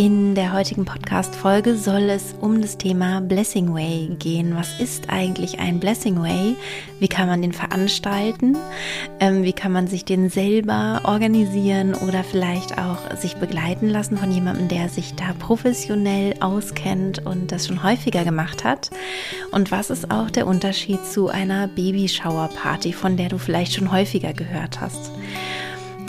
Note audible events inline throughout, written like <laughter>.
In der heutigen Podcast-Folge soll es um das Thema Blessing Way gehen. Was ist eigentlich ein Blessing Way? Wie kann man den veranstalten? Ähm, wie kann man sich den selber organisieren oder vielleicht auch sich begleiten lassen von jemandem, der sich da professionell auskennt und das schon häufiger gemacht hat? Und was ist auch der Unterschied zu einer Babyshower-Party, von der du vielleicht schon häufiger gehört hast?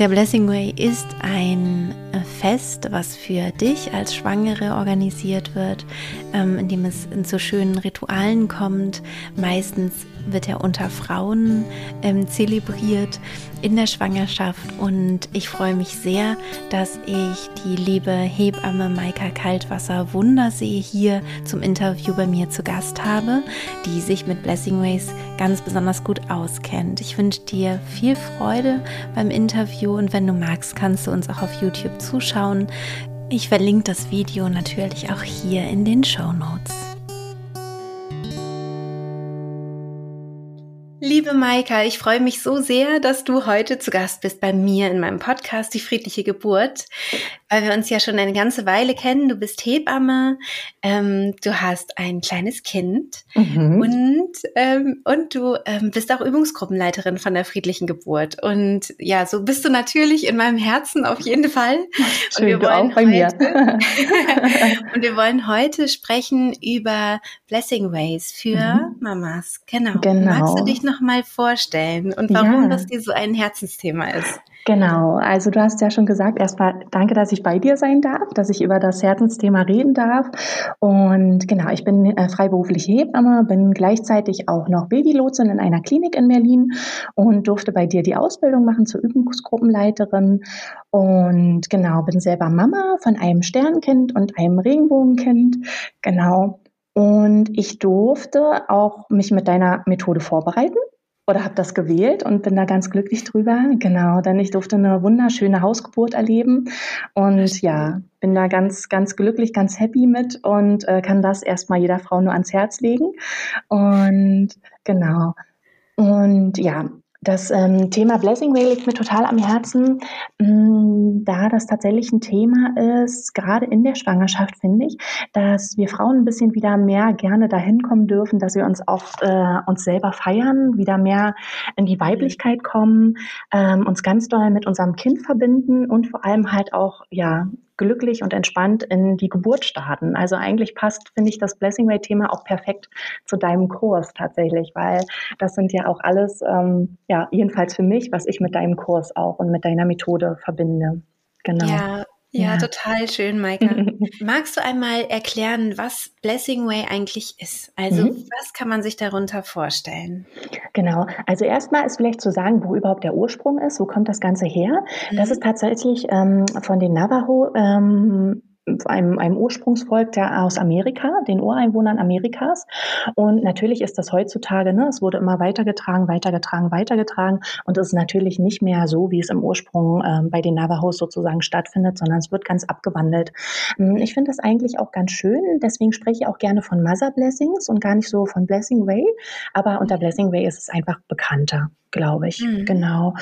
Der Blessing Way ist ein Fest, was für dich als Schwangere organisiert wird, ähm, in dem es zu schönen Ritualen kommt. Meistens wird er unter Frauen ähm, zelebriert in der Schwangerschaft und ich freue mich sehr, dass ich die liebe Hebamme Maika Kaltwasser Wundersee hier zum Interview bei mir zu Gast habe, die sich mit Blessing Ways ganz besonders gut auskennt. Ich wünsche dir viel Freude beim Interview und wenn du magst, kannst du uns auch auf YouTube zuschauen. Ich verlinke das Video natürlich auch hier in den Show Notes. Liebe Maika, ich freue mich so sehr, dass du heute zu Gast bist bei mir in meinem Podcast Die friedliche Geburt, weil wir uns ja schon eine ganze Weile kennen. Du bist Hebamme, ähm, du hast ein kleines Kind mhm. und, ähm, und du ähm, bist auch Übungsgruppenleiterin von der friedlichen Geburt. Und ja, so bist du natürlich in meinem Herzen auf jeden Fall. Schön, und wir wollen bei heute, mir. <laughs> und wir wollen heute sprechen über Blessing Ways für mhm. Mamas. Genau. genau. Magst du dich noch mal vorstellen und warum ja. das dir so ein Herzensthema ist? Genau, also du hast ja schon gesagt, erstmal danke, dass ich bei dir sein darf, dass ich über das Herzensthema reden darf. Und genau, ich bin äh, freiberufliche Hebamme, bin gleichzeitig auch noch Babylotsin in einer Klinik in Berlin und durfte bei dir die Ausbildung machen zur Übungsgruppenleiterin. Und genau, bin selber Mama von einem Sternkind und einem Regenbogenkind. Genau. Und ich durfte auch mich mit deiner Methode vorbereiten oder habe das gewählt und bin da ganz glücklich drüber. Genau, denn ich durfte eine wunderschöne Hausgeburt erleben und ja, bin da ganz, ganz glücklich, ganz happy mit und äh, kann das erstmal jeder Frau nur ans Herz legen. Und genau. Und ja, das ähm, Thema Blessing Way liegt mir total am Herzen, mh, mm, da das tatsächlich ein Thema ist, gerade in der Schwangerschaft finde ich, dass wir Frauen ein bisschen wieder mehr gerne dahin kommen dürfen, dass wir uns auch äh, uns selber feiern, wieder mehr in die Weiblichkeit kommen, ähm, uns ganz doll mit unserem Kind verbinden und vor allem halt auch ja glücklich und entspannt in die Geburt starten. Also eigentlich passt, finde ich, das Blessing Way Thema auch perfekt zu deinem Kurs tatsächlich, weil das sind ja auch alles, ähm, ja, jedenfalls für mich, was ich mit deinem Kurs auch und mit deiner Methode verbinde. Genau. Ja, ja, ja, total schön, Maike. <laughs> Magst du einmal erklären, was Blessing Way eigentlich ist? Also, mhm. was kann man sich darunter vorstellen? Genau. Also, erstmal ist vielleicht zu sagen, wo überhaupt der Ursprung ist. Wo kommt das Ganze her? Mhm. Das ist tatsächlich ähm, von den Navajo ähm, einem, einem Ursprungsvolk der aus Amerika, den Ureinwohnern Amerikas. Und natürlich ist das heutzutage, ne, es wurde immer weitergetragen, weitergetragen, weitergetragen. Und es ist natürlich nicht mehr so, wie es im Ursprung ähm, bei den Navajos sozusagen stattfindet, sondern es wird ganz abgewandelt. Hm, ich finde das eigentlich auch ganz schön. Deswegen spreche ich auch gerne von Mother Blessings und gar nicht so von Blessing Way. Aber unter Blessing Way ist es einfach bekannter glaube ich. Mhm. Genau.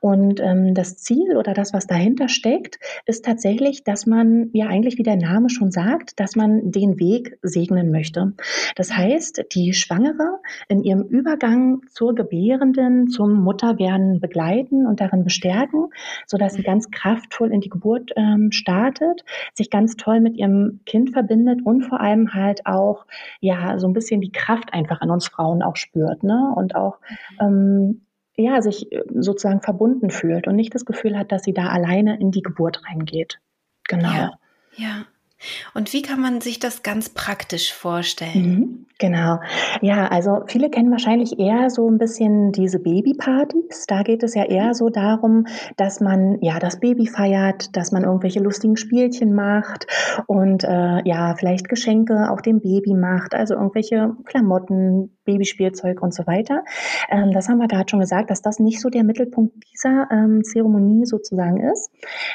Und ähm, das Ziel oder das, was dahinter steckt, ist tatsächlich, dass man ja eigentlich, wie der Name schon sagt, dass man den Weg segnen möchte. Das heißt, die Schwangere in ihrem Übergang zur Gebärenden, zum Mutterwerden begleiten und darin bestärken, sodass sie ganz kraftvoll in die Geburt ähm, startet, sich ganz toll mit ihrem Kind verbindet und vor allem halt auch ja so ein bisschen die Kraft einfach an uns Frauen auch spürt, ne? Und auch mhm. ähm, ja, sich äh, sozusagen verbunden fühlt und nicht das Gefühl hat, dass sie da alleine in die Geburt reingeht. Genau. Ja. Ja. Und wie kann man sich das ganz praktisch vorstellen? Mhm, genau. Ja, also viele kennen wahrscheinlich eher so ein bisschen diese Babypartys. Da geht es ja eher so darum, dass man ja das Baby feiert, dass man irgendwelche lustigen Spielchen macht und äh, ja vielleicht Geschenke auch dem Baby macht, also irgendwelche Klamotten, Babyspielzeug und so weiter. Ähm, das haben wir gerade schon gesagt, dass das nicht so der Mittelpunkt dieser ähm, Zeremonie sozusagen ist,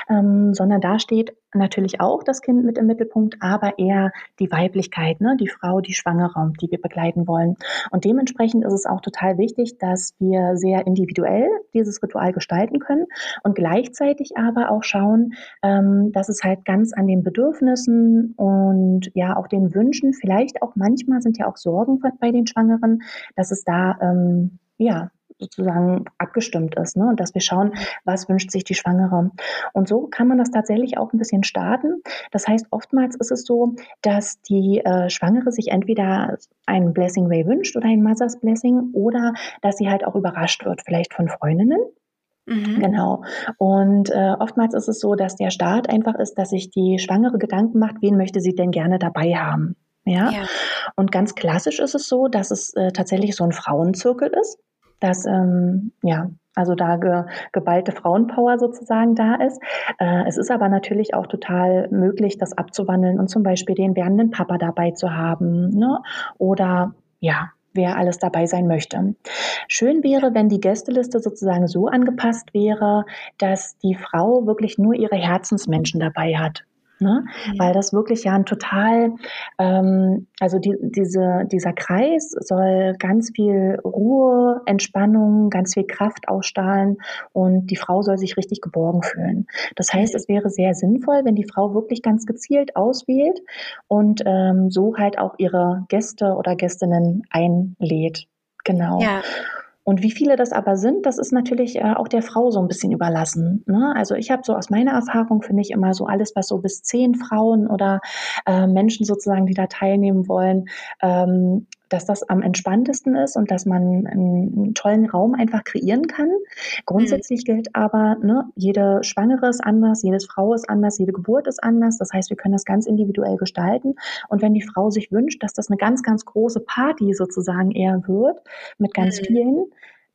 ähm, sondern da steht natürlich auch das Kind mit im Mittelpunkt, aber eher die Weiblichkeit, ne? die Frau, die Schwangere, die wir begleiten wollen. Und dementsprechend ist es auch total wichtig, dass wir sehr individuell dieses Ritual gestalten können und gleichzeitig aber auch schauen, ähm, dass es halt ganz an den Bedürfnissen und ja auch den Wünschen, vielleicht auch manchmal sind ja auch Sorgen bei den Schwangeren, dass es da ähm, ja sozusagen abgestimmt ist ne? und dass wir schauen, was wünscht sich die Schwangere. Und so kann man das tatsächlich auch ein bisschen starten. Das heißt, oftmals ist es so, dass die äh, Schwangere sich entweder ein Blessing Way wünscht oder ein Mother's Blessing oder dass sie halt auch überrascht wird, vielleicht von Freundinnen. Mhm. Genau. Und äh, oftmals ist es so, dass der Start einfach ist, dass sich die Schwangere Gedanken macht, wen möchte sie denn gerne dabei haben. Ja? ja. Und ganz klassisch ist es so, dass es äh, tatsächlich so ein Frauenzirkel ist dass ähm, ja, also da ge, geballte Frauenpower sozusagen da ist. Äh, es ist aber natürlich auch total möglich, das abzuwandeln und zum Beispiel den werdenden Papa dabei zu haben, ne? Oder ja, wer alles dabei sein möchte. Schön wäre, wenn die Gästeliste sozusagen so angepasst wäre, dass die Frau wirklich nur ihre Herzensmenschen dabei hat. Ne? Mhm. Weil das wirklich ja ein total, ähm, also die, diese, dieser Kreis soll ganz viel Ruhe, Entspannung, ganz viel Kraft ausstrahlen und die Frau soll sich richtig geborgen fühlen. Das heißt, es wäre sehr sinnvoll, wenn die Frau wirklich ganz gezielt auswählt und ähm, so halt auch ihre Gäste oder Gästinnen einlädt. Genau. Ja. Und wie viele das aber sind, das ist natürlich äh, auch der Frau so ein bisschen überlassen. Ne? Also ich habe so aus meiner Erfahrung, finde ich immer so alles, was so bis zehn Frauen oder äh, Menschen sozusagen, die da teilnehmen wollen, ähm, dass das am entspanntesten ist und dass man einen, tollen Raum einfach kreieren kann. Grundsätzlich mhm. gilt aber, ne, jede Schwangere ist anders, jede Frau ist anders, jede Geburt ist anders. Das heißt, wir können das ganz individuell gestalten. Und wenn die Frau sich wünscht, dass das eine ganz, ganz große Party sozusagen eher wird, mit ganz mhm. vielen,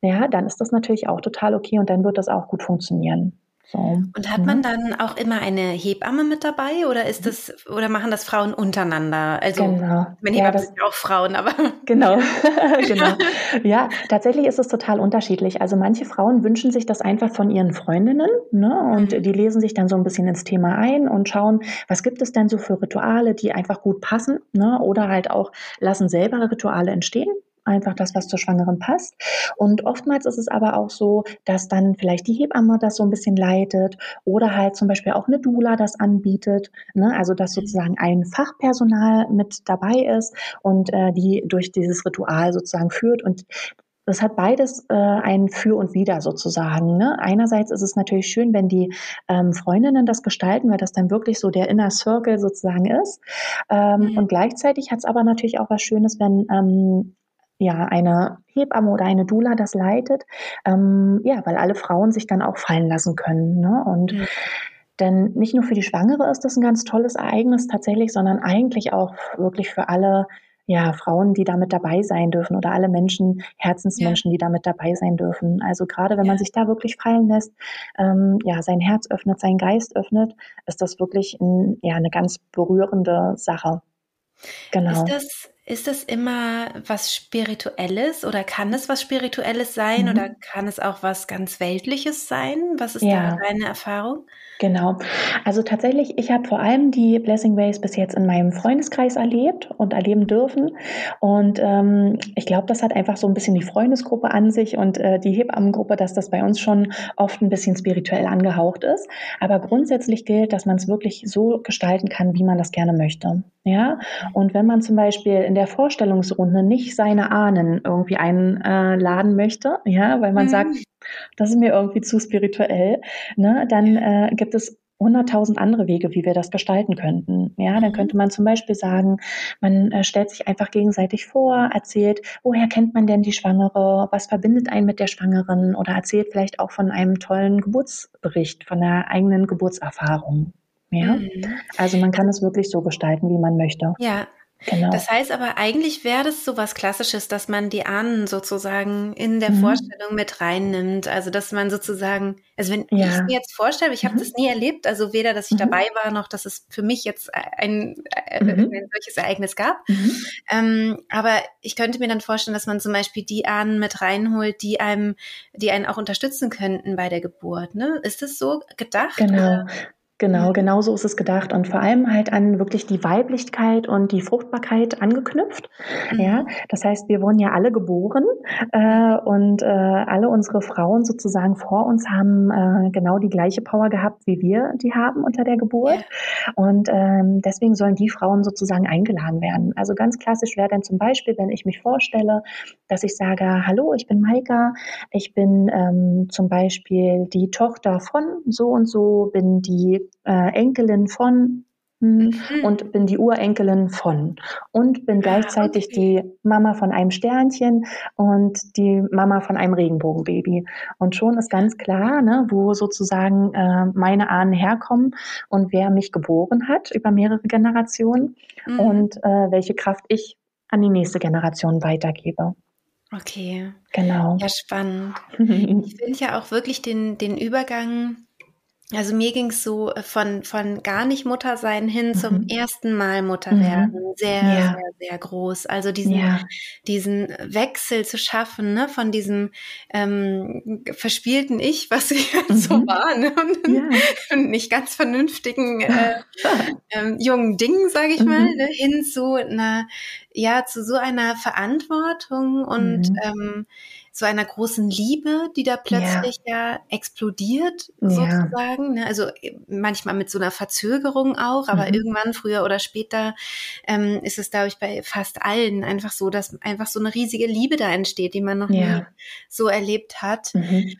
ja, dann ist das natürlich auch total okay und dann wird das auch gut funktionieren. So. Und hat man dann auch immer eine Hebamme mit dabei oder ist das oder machen das Frauen untereinander? Also genau. meine Hebammen ja, sind ja auch Frauen, aber <laughs> genau, <laughs> <laughs> genau. Ja, tatsächlich ist es total unterschiedlich. Also manche Frauen wünschen sich das einfach von ihren Freundinnen, ne? Und mhm. die lesen sich dann so ein bisschen ins Thema ein und schauen, was gibt es denn so für Rituale, die einfach gut passen, ne? Oder halt auch lassen selber Rituale entstehen einfach das, was zur Schwangeren passt. Und oftmals ist es aber auch so, dass dann vielleicht die Hebamme das so ein bisschen leitet oder halt zum Beispiel auch eine Dula das anbietet. Ne? Also dass mhm. sozusagen ein Fachpersonal mit dabei ist und äh, die durch dieses Ritual sozusagen führt und das hat beides äh, ein Für und Wider sozusagen. Ne? Einerseits ist es natürlich schön, wenn die ähm, Freundinnen das gestalten, weil das dann wirklich so der Inner Circle sozusagen ist. Ähm, mhm. Und gleichzeitig hat es aber natürlich auch was Schönes, wenn ähm, ja, eine Hebamme oder eine Dula das leitet, ähm, ja, weil alle Frauen sich dann auch fallen lassen können. Ne? Und mhm. denn nicht nur für die Schwangere ist das ein ganz tolles Ereignis tatsächlich, sondern eigentlich auch wirklich für alle ja, Frauen, die damit dabei sein dürfen oder alle Menschen, Herzensmenschen, ja. die damit dabei sein dürfen. Also gerade wenn ja. man sich da wirklich fallen lässt, ähm, ja, sein Herz öffnet, seinen Geist öffnet, ist das wirklich ein, ja, eine ganz berührende Sache. Genau. Ist das ist das immer was Spirituelles oder kann es was Spirituelles sein mhm. oder kann es auch was ganz Weltliches sein? Was ist ja. da deine Erfahrung? Genau. Also tatsächlich, ich habe vor allem die Blessing Ways bis jetzt in meinem Freundeskreis erlebt und erleben dürfen. Und ähm, ich glaube, das hat einfach so ein bisschen die Freundesgruppe an sich und äh, die Hebammengruppe, dass das bei uns schon oft ein bisschen spirituell angehaucht ist. Aber grundsätzlich gilt, dass man es wirklich so gestalten kann, wie man das gerne möchte. Ja. Und wenn man zum Beispiel in der Vorstellungsrunde nicht seine Ahnen irgendwie einladen möchte, ja, weil man mhm. sagt, das ist mir irgendwie zu spirituell, ne, dann äh, gibt es hunderttausend andere Wege, wie wir das gestalten könnten. Ja, dann mhm. könnte man zum Beispiel sagen, man äh, stellt sich einfach gegenseitig vor, erzählt, woher kennt man denn die Schwangere, was verbindet einen mit der Schwangeren oder erzählt vielleicht auch von einem tollen Geburtsbericht, von der eigenen Geburtserfahrung. Ja, mhm. also man kann es wirklich so gestalten, wie man möchte. Ja, Genau. Das heißt aber, eigentlich wäre das so was Klassisches, dass man die Ahnen sozusagen in der mhm. Vorstellung mit reinnimmt. Also, dass man sozusagen, also wenn ja. ich mir jetzt vorstelle, ich habe mhm. das nie erlebt, also weder, dass ich mhm. dabei war, noch, dass es für mich jetzt ein, äh, mhm. ein solches Ereignis gab. Mhm. Ähm, aber ich könnte mir dann vorstellen, dass man zum Beispiel die Ahnen mit reinholt, die einem, die einen auch unterstützen könnten bei der Geburt. Ne? Ist das so gedacht? Genau. Oder? Genau, genau so ist es gedacht und vor allem halt an wirklich die Weiblichkeit und die Fruchtbarkeit angeknüpft. Mhm. Ja, das heißt, wir wurden ja alle geboren äh, und äh, alle unsere Frauen sozusagen vor uns haben äh, genau die gleiche Power gehabt, wie wir die haben unter der Geburt. Ja. Und ähm, deswegen sollen die Frauen sozusagen eingeladen werden. Also ganz klassisch wäre dann zum Beispiel, wenn ich mich vorstelle, dass ich sage, hallo, ich bin Maika, ich bin ähm, zum Beispiel die Tochter von so und so, bin die äh, Enkelin von hm, mhm. und bin die Urenkelin von und bin ah, gleichzeitig okay. die Mama von einem Sternchen und die Mama von einem Regenbogenbaby. Und schon ist ganz klar, ne, wo sozusagen äh, meine Ahnen herkommen und wer mich geboren hat über mehrere Generationen mhm. und äh, welche Kraft ich an die nächste Generation weitergebe. Okay. Genau. Ja, spannend. <laughs> ich finde ja auch wirklich den, den Übergang also mir ging es so äh, von, von gar nicht Mutter sein hin mhm. zum ersten Mal Mutter mhm. werden. Sehr, ja. sehr, sehr groß. Also diesen, ja. diesen Wechsel zu schaffen, ne, von diesem ähm, verspielten Ich, was ich mhm. so war, ne, und, ja. nicht ganz vernünftigen äh, <laughs> ähm, jungen Dingen, sage ich mal, mhm. ne, hin zu einer, ja, zu so einer Verantwortung und mhm. ähm, so einer großen Liebe, die da plötzlich ja, ja explodiert, sozusagen. Ja. Also äh, manchmal mit so einer Verzögerung auch, aber mhm. irgendwann früher oder später ähm, ist es, glaube ich, bei fast allen einfach so, dass einfach so eine riesige Liebe da entsteht, die man noch ja. nie so erlebt hat. Mhm.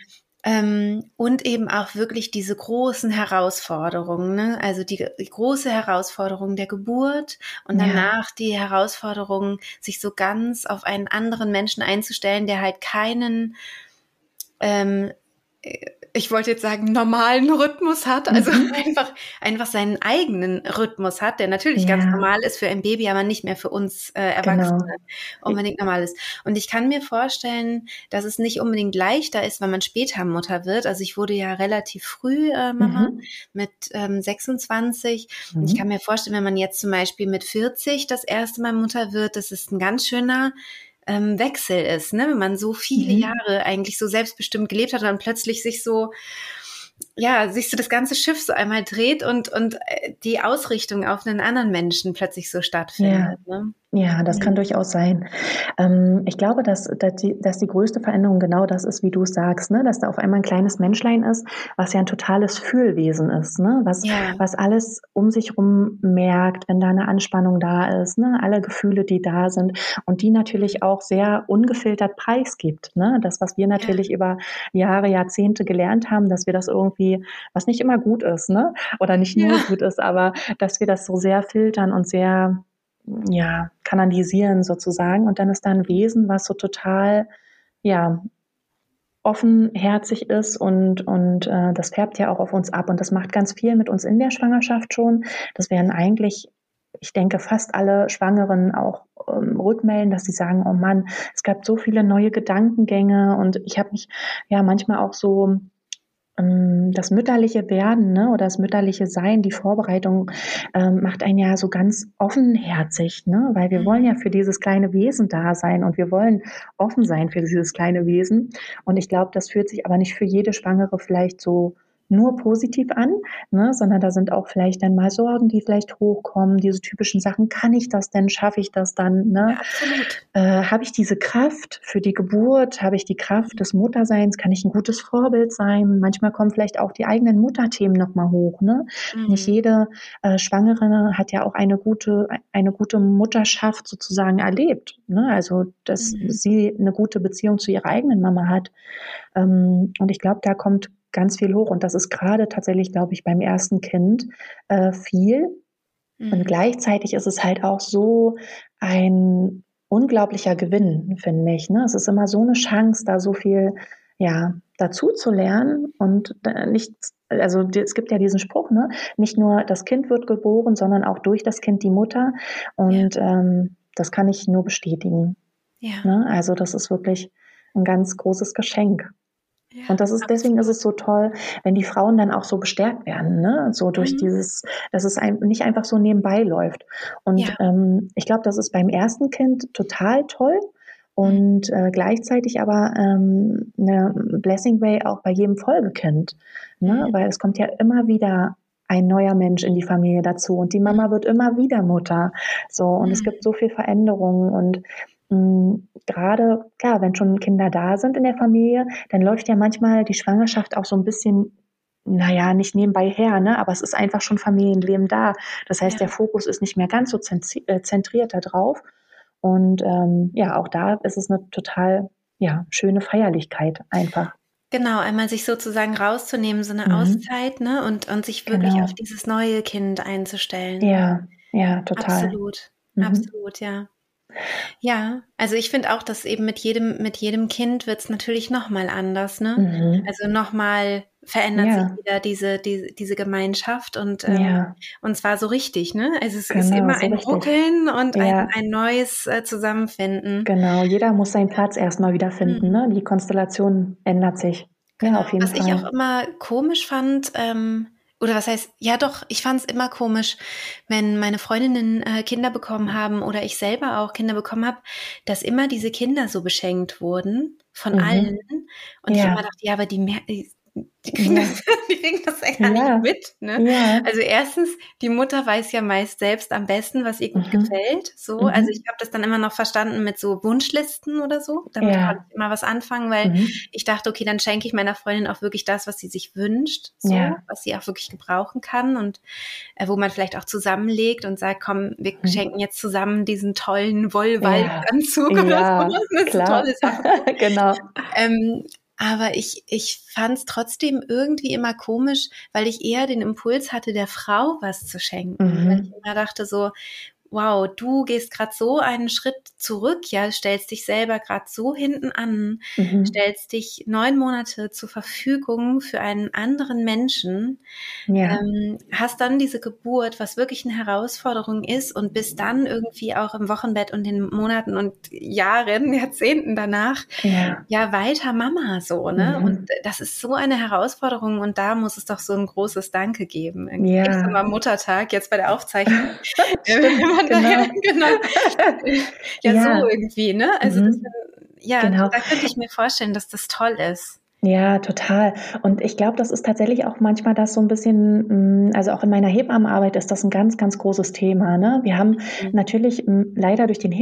Ähm, und eben auch wirklich diese großen Herausforderungen, ne? also die, die große Herausforderung der Geburt und danach ja. die Herausforderung, sich so ganz auf einen anderen Menschen einzustellen, der halt keinen ähm, ich wollte jetzt sagen, normalen Rhythmus hat, also mhm. <laughs> einfach, einfach seinen eigenen Rhythmus hat, der natürlich ja. ganz normal ist für ein Baby, aber nicht mehr für uns äh, Erwachsene genau. unbedingt normal ist. Und ich kann mir vorstellen, dass es nicht unbedingt leichter ist, wenn man später Mutter wird. Also ich wurde ja relativ früh äh, Mama mhm. mit ähm, 26. Mhm. Und ich mhm. kann mir vorstellen, wenn man jetzt zum Beispiel mit 40 das erste Mal Mutter wird, das ist ein ganz schöner ähm, Wechsel ist, ne? wenn man so viele mhm. Jahre eigentlich so selbstbestimmt gelebt hat und dann plötzlich sich so ja, sich so das ganze Schiff so einmal dreht und, und äh, die Ausrichtung auf einen anderen Menschen plötzlich so stattfindet. Ja. Ne? Ja, das kann durchaus sein. Ähm, ich glaube, dass, dass, die, dass die größte Veränderung genau das ist, wie du es sagst, ne? dass da auf einmal ein kleines Menschlein ist, was ja ein totales Fühlwesen ist, ne? was, ja. was alles um sich herum merkt, wenn da eine Anspannung da ist, ne? alle Gefühle, die da sind und die natürlich auch sehr ungefiltert preisgibt. Ne? Das, was wir natürlich ja. über Jahre, Jahrzehnte gelernt haben, dass wir das irgendwie, was nicht immer gut ist, ne? oder nicht nur ja. gut ist, aber dass wir das so sehr filtern und sehr ja, kanalisieren sozusagen. Und dann ist da ein Wesen, was so total, ja, offenherzig ist und, und äh, das färbt ja auch auf uns ab und das macht ganz viel mit uns in der Schwangerschaft schon. Das werden eigentlich, ich denke, fast alle Schwangeren auch ähm, rückmelden, dass sie sagen, oh Mann, es gab so viele neue Gedankengänge und ich habe mich ja manchmal auch so das mütterliche Werden ne, oder das mütterliche Sein, die Vorbereitung ähm, macht einen ja so ganz offenherzig, ne, weil wir wollen ja mhm. für dieses kleine Wesen da sein und wir wollen offen sein für dieses kleine Wesen. Und ich glaube, das fühlt sich aber nicht für jede Schwangere vielleicht so nur positiv an, ne, sondern da sind auch vielleicht dann mal Sorgen, die vielleicht hochkommen, diese typischen Sachen, kann ich das denn, schaffe ich das dann, ne? Ja, äh, habe ich diese Kraft für die Geburt, habe ich die Kraft des Mutterseins, kann ich ein gutes Vorbild sein? Manchmal kommen vielleicht auch die eigenen Mutterthemen nochmal hoch, ne? Mhm. Nicht jede äh, Schwangere hat ja auch eine gute, eine gute Mutterschaft sozusagen erlebt, ne? Also, dass mhm. sie eine gute Beziehung zu ihrer eigenen Mama hat. Ähm, und ich glaube, da kommt ganz viel hoch. Und das ist gerade tatsächlich, glaube ich, beim ersten Kind äh, viel. Mhm. Und gleichzeitig ist es halt auch so ein unglaublicher Gewinn, finde ich. Ne? Es ist immer so eine Chance, da so viel ja, dazu zu lernen und nicht, also es gibt ja diesen Spruch, ne, nicht nur das Kind wird geboren, sondern auch durch das Kind die Mutter. Und ja. ähm, das kann ich nur bestätigen. Ja. Ne? Also das ist wirklich ein ganz großes Geschenk. Ja, und das ist absolut. deswegen ist es so toll, wenn die Frauen dann auch so gestärkt werden, ne? So durch mhm. dieses, dass es ein, nicht einfach so nebenbei läuft. Und ja. ähm, ich glaube, das ist beim ersten Kind total toll, und äh, gleichzeitig aber ähm, eine Blessing Way auch bei jedem Folgekind, ne? Mhm. weil es kommt ja immer wieder ein neuer Mensch in die Familie dazu und die Mama wird immer wieder Mutter, so und mhm. es gibt so viel Veränderungen und gerade klar, wenn schon Kinder da sind in der Familie, dann läuft ja manchmal die Schwangerschaft auch so ein bisschen naja, nicht nebenbei her, ne? aber es ist einfach schon Familienleben da. Das heißt, ja. der Fokus ist nicht mehr ganz so äh, zentriert da drauf. Und ähm, ja, auch da ist es eine total ja, schöne Feierlichkeit einfach. Genau, einmal sich sozusagen rauszunehmen, so eine mhm. Auszeit, ne? Und, und sich wirklich genau. auf dieses neue Kind einzustellen. Ja, ja, total. Absolut, mhm. absolut, ja. Ja, also ich finde auch, dass eben mit jedem, mit jedem Kind wird es natürlich nochmal anders, ne? Mhm. Also nochmal verändert ja. sich wieder diese, diese, diese Gemeinschaft und, ähm, ja. und zwar so richtig, ne? Also es genau, ist immer so ein richtig. Ruckeln und ja. ein, ein neues äh, Zusammenfinden. Genau, jeder muss seinen Platz erstmal wiederfinden, mhm. ne? Die Konstellation ändert sich. Genau, auf jeden was Fall. ich auch immer komisch fand, ähm, oder was heißt, ja doch, ich fand es immer komisch, wenn meine Freundinnen äh, Kinder bekommen haben oder ich selber auch Kinder bekommen habe, dass immer diese Kinder so beschenkt wurden von mhm. allen. Und ja. ich immer dachte, ja, aber die, die kriegen, ja. das, die kriegen das ja <laughs> nicht mit. Ne? Ja. Also erstens, die Mutter weiß ja meist selbst am besten, was ihr gut mhm. gefällt. So, mhm. also ich habe das dann immer noch verstanden mit so Wunschlisten oder so. Damit ja. konnte ich immer was anfangen, weil mhm. ich dachte, okay, dann schenke ich meiner Freundin auch wirklich das, was sie sich wünscht, so, was sie auch wirklich gebrauchen kann und äh, wo man vielleicht auch zusammenlegt und sagt, komm, wir mhm. schenken jetzt zusammen diesen tollen Wollwaldanzug ja. oder so. Das ist eine tolle Sache. <laughs> genau. Ähm, aber ich, ich fand es trotzdem irgendwie immer komisch, weil ich eher den Impuls hatte, der Frau was zu schenken. Mhm. Weil ich immer dachte so, wow, du gehst gerade so einen Schritt zurück, ja, stellst dich selber gerade so hinten an, mhm. stellst dich neun Monate zur Verfügung für einen anderen Menschen, ja. ähm, hast dann diese Geburt, was wirklich eine Herausforderung ist und bist dann irgendwie auch im Wochenbett und den Monaten und Jahren, <laughs> Jahrzehnten danach, ja, ja weiter Mama so, ne? Mhm. Und das ist so eine Herausforderung und da muss es doch so ein großes Danke geben. Irgendwie ja. Am Muttertag, jetzt bei der <laughs> Aufzeichnung. <laughs> genau. genau. ja, <laughs> ja, so irgendwie, ne? Also mhm. das, ja, genau. da könnte ich mir vorstellen, dass das toll ist. Ja, total. Und ich glaube, das ist tatsächlich auch manchmal das so ein bisschen, mm, also auch in meiner Hebammenarbeit ist das ein ganz, ganz großes Thema. Ne? Wir haben mhm. natürlich mm, leider durch den äh,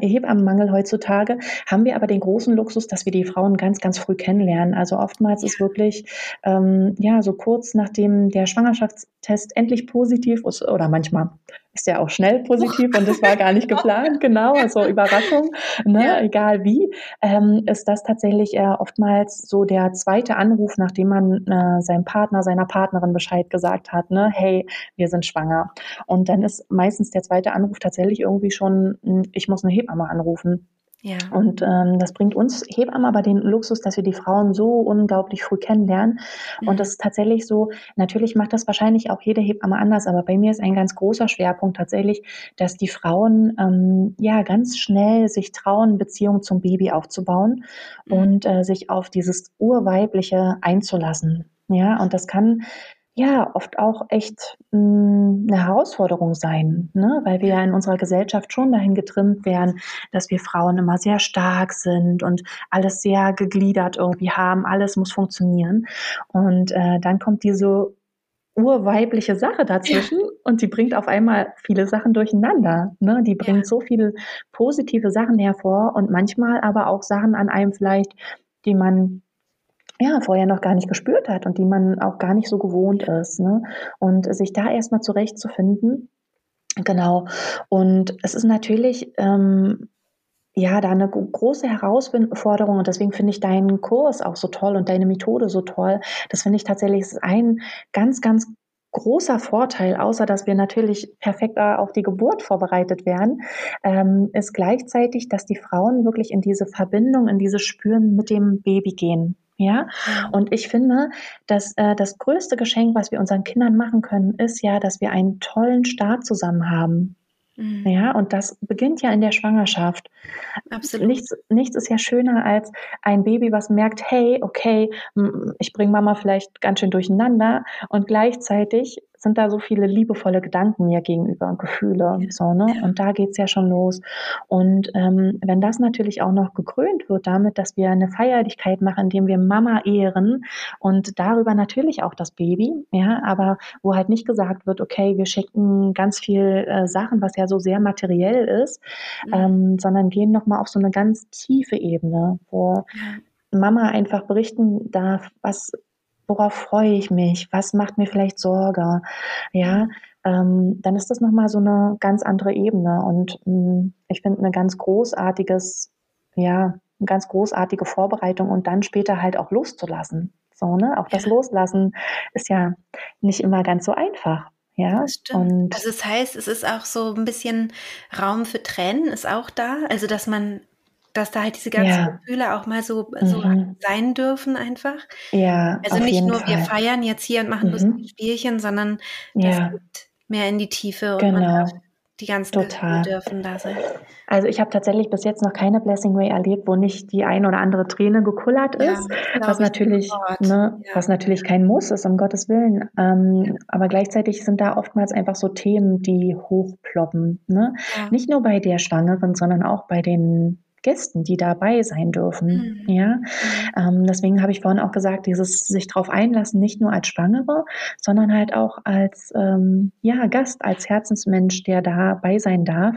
Hebammenmangel heutzutage, haben wir aber den großen Luxus, dass wir die Frauen ganz, ganz früh kennenlernen. Also oftmals ist wirklich, ähm, ja, so kurz nachdem der Schwangerschaftstest endlich positiv ist, oder manchmal ist ja auch schnell positiv und das war gar nicht <laughs> geplant, genau, also Überraschung, ne, ja. egal wie, ähm, ist das tatsächlich äh, oftmals so der zweite Anruf, nachdem man äh, seinem Partner, seiner Partnerin Bescheid gesagt hat, ne, hey, wir sind schwanger. Und dann ist meistens der zweite Anruf tatsächlich irgendwie schon, hm, ich muss eine Hebamme anrufen. Ja. Und ähm, das bringt uns Hebammen aber den Luxus, dass wir die Frauen so unglaublich früh kennenlernen. Mhm. Und das ist tatsächlich so, natürlich macht das wahrscheinlich auch jede Hebamme anders, aber bei mir ist ein ganz großer Schwerpunkt tatsächlich, dass die Frauen ähm, ja ganz schnell sich trauen, Beziehungen zum Baby aufzubauen mhm. und äh, sich auf dieses Urweibliche einzulassen. Ja, und das kann ja oft auch echt mh, hm, eine Herausforderung sein, ne? weil wir ja in unserer Gesellschaft schon dahin getrimmt werden, dass wir Frauen immer sehr stark sind und alles sehr gegliedert irgendwie haben, alles muss funktionieren. Und äh, dann kommt diese urweibliche Sache dazwischen ja. und die bringt auf einmal viele Sachen durcheinander. Ne? Die bringt ja. so viele positive Sachen hervor und manchmal aber auch Sachen an einem vielleicht, die man ja, vorher noch gar nicht gespürt hat und die man auch gar nicht so gewohnt ist. Ne? Und sich da erstmal zurechtzufinden, genau. Und es ist natürlich, ähm, ja, da eine große Herausforderung und deswegen finde ich deinen Kurs auch so toll und deine Methode so toll. Das finde ich tatsächlich ein ganz, ganz großer Vorteil, außer dass wir natürlich perfekt auf die Geburt vorbereitet werden, ähm, ist gleichzeitig, dass die Frauen wirklich in diese Verbindung, in diese Spüren mit dem Baby gehen. Ja, und ich finde, dass äh, das größte Geschenk, was wir unseren Kindern machen können, ist ja, dass wir einen tollen Start zusammen haben. Mhm. Ja, und das beginnt ja in der Schwangerschaft. Absolut. Nichts, nichts ist ja schöner als ein Baby, was merkt, hey, okay, ich bringe Mama vielleicht ganz schön durcheinander und gleichzeitig sind da so viele liebevolle Gedanken mir gegenüber und Gefühle. Ja. So, ne? Und da geht's ja schon los. Und ähm, wenn das natürlich auch noch gekrönt wird damit, dass wir eine Feierlichkeit machen, indem wir Mama ehren und darüber natürlich auch das Baby, ja, aber wo halt nicht gesagt wird, okay, wir schicken ganz viel äh, Sachen, was ja so sehr materiell ist, mhm. ähm, sondern gehen nochmal auf so eine ganz tiefe Ebene, wo Mama einfach berichten darf, was worauf freue ich mich, was macht mir vielleicht Sorge, ja, ähm, dann ist das nochmal so eine ganz andere Ebene und mh, mm, ich finde eine ganz großartiges, ja, eine ganz großartige Vorbereitung und dann später halt auch loszulassen. So, ne? Auch das Loslassen ist ja nicht immer ganz so einfach. Ja, das stimmt. Und also das heißt, es ist auch so ein bisschen Raum für Tränen ist auch da. Also, dass man dass da halt diese ganzen ja. Gefühle auch mal so, so mhm. sein dürfen einfach. Ja. Also nicht nur Fall. wir feiern jetzt hier und machen mhm. lustige Spielchen, sondern ja. geht mehr in die Tiefe und genau. die ganzen Total. Gefühle dürfen da sein. Also ich habe tatsächlich bis jetzt noch keine Blessing Way erlebt, wo nicht die eine oder andere Träne gekullert ist, ja, was natürlich, ne, ja. was natürlich kein Muss ist, um Gottes Willen. Ähm, ja. Aber gleichzeitig sind da oftmals einfach so Themen, die hochploppen. Ne? Nicht nur bei der Schwangeren, sondern auch bei den Gästen, die dabei sein dürfen. Mhm. Ja, mhm. ähm, deswegen habe ich vorhin auch gesagt, dieses sich darauf einlassen, nicht nur als Schwangere, sondern halt auch als ähm, ja Gast, als Herzensmensch, der dabei sein darf.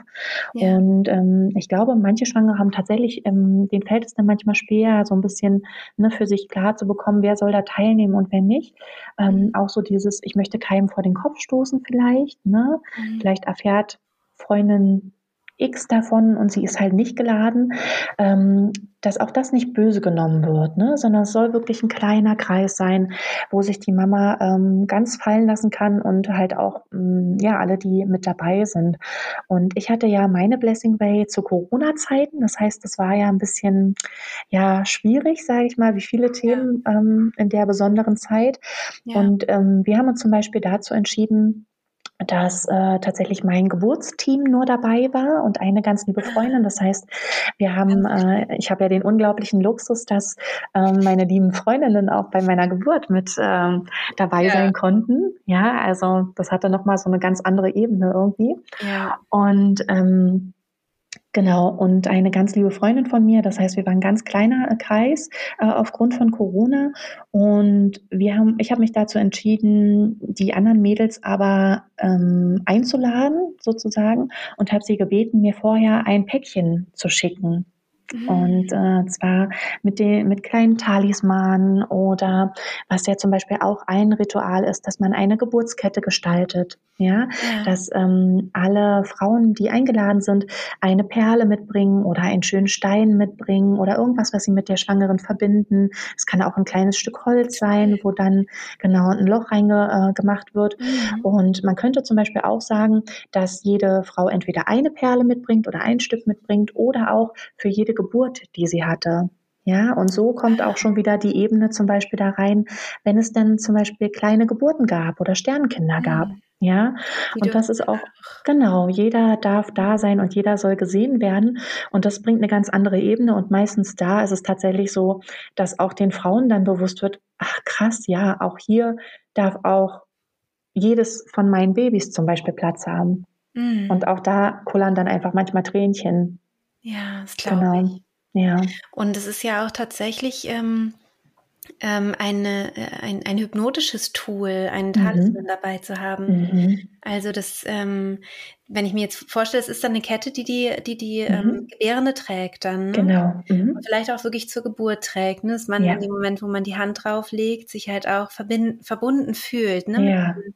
Ja. Und ähm, ich glaube, manche Schwangere haben tatsächlich, ähm, denen fällt es dann manchmal schwer, so ein bisschen ne, für sich klar zu bekommen, wer soll da teilnehmen und wer nicht. Ähm, mhm. Auch so dieses, ich möchte keinem vor den Kopf stoßen vielleicht. Ne? Mhm. Vielleicht erfährt Freundin X davon und sie ist halt nicht geladen, ähm, dass auch das nicht böse genommen wird, ne? sondern es soll wirklich ein kleiner Kreis sein, wo sich die Mama ähm, ganz fallen lassen kann und halt auch ähm, ja alle, die mit dabei sind. Und ich hatte ja meine Blessing Way zu Corona-Zeiten, das heißt, es war ja ein bisschen ja schwierig, sage ich mal, wie viele Themen ähm, in der besonderen Zeit. Ja. Und ähm, wir haben uns zum Beispiel dazu entschieden, dass äh, tatsächlich mein Geburtsteam nur dabei war und eine ganz liebe Freundin. Das heißt, wir haben, äh, ich habe ja den unglaublichen Luxus, dass äh, meine lieben Freundinnen auch bei meiner Geburt mit äh, dabei ja. sein konnten. Ja, also das hatte nochmal so eine ganz andere Ebene irgendwie. Ja. Und ähm, Genau, und eine ganz liebe Freundin von mir, das heißt, wir waren ein ganz kleiner Kreis äh, aufgrund von Corona. Und wir haben, ich habe mich dazu entschieden, die anderen Mädels aber ähm, einzuladen, sozusagen, und habe sie gebeten, mir vorher ein Päckchen zu schicken Mhm. Und äh, zwar mit den mit kleinen Talismanen oder was ja zum Beispiel auch ein Ritual ist, dass man eine Geburtskette gestaltet. Ja, ja. dass ähm, alle Frauen, die eingeladen sind, eine Perle mitbringen oder einen schönen Stein mitbringen oder irgendwas, was sie mit der Schwangeren verbinden. Es kann auch ein kleines Stück Holz sein, wo dann genau ein Loch reingemacht äh, wird. Mhm. Und man könnte zum Beispiel auch sagen, dass jede Frau entweder eine Perle mitbringt oder ein Stück mitbringt oder auch für jede Geburt, die sie hatte. Ja, und so kommt auch schon wieder die Ebene zum Beispiel da rein, wenn es denn zum Beispiel kleine Geburten gab oder Sternkinder gab. Mhm. Ja, und das ist auch, genau, jeder darf da sein und jeder soll gesehen werden. Und das bringt eine ganz andere Ebene. Und meistens da ist es tatsächlich so, dass auch den Frauen dann bewusst wird, ach krass, ja, auch hier darf auch jedes von meinen Babys zum Beispiel Platz haben. Mhm. Und auch da kullern dann einfach manchmal Tränchen. Ja, das glaube genau. ich. Ja. Und es ist ja auch tatsächlich ähm, ähm, eine, äh, ein, ein hypnotisches Tool, einen Talisman mhm. dabei zu haben. Mhm. Also das, ähm, wenn ich mir jetzt vorstelle, es ist dann eine Kette, die die, die, die mhm. ähm, Gebärende trägt dann. Ne? Genau. Mhm. Und vielleicht auch wirklich zur Geburt trägt, ne? dass man ja. in dem Moment, wo man die Hand drauflegt, sich halt auch verbunden fühlt, ne? Ja. Mit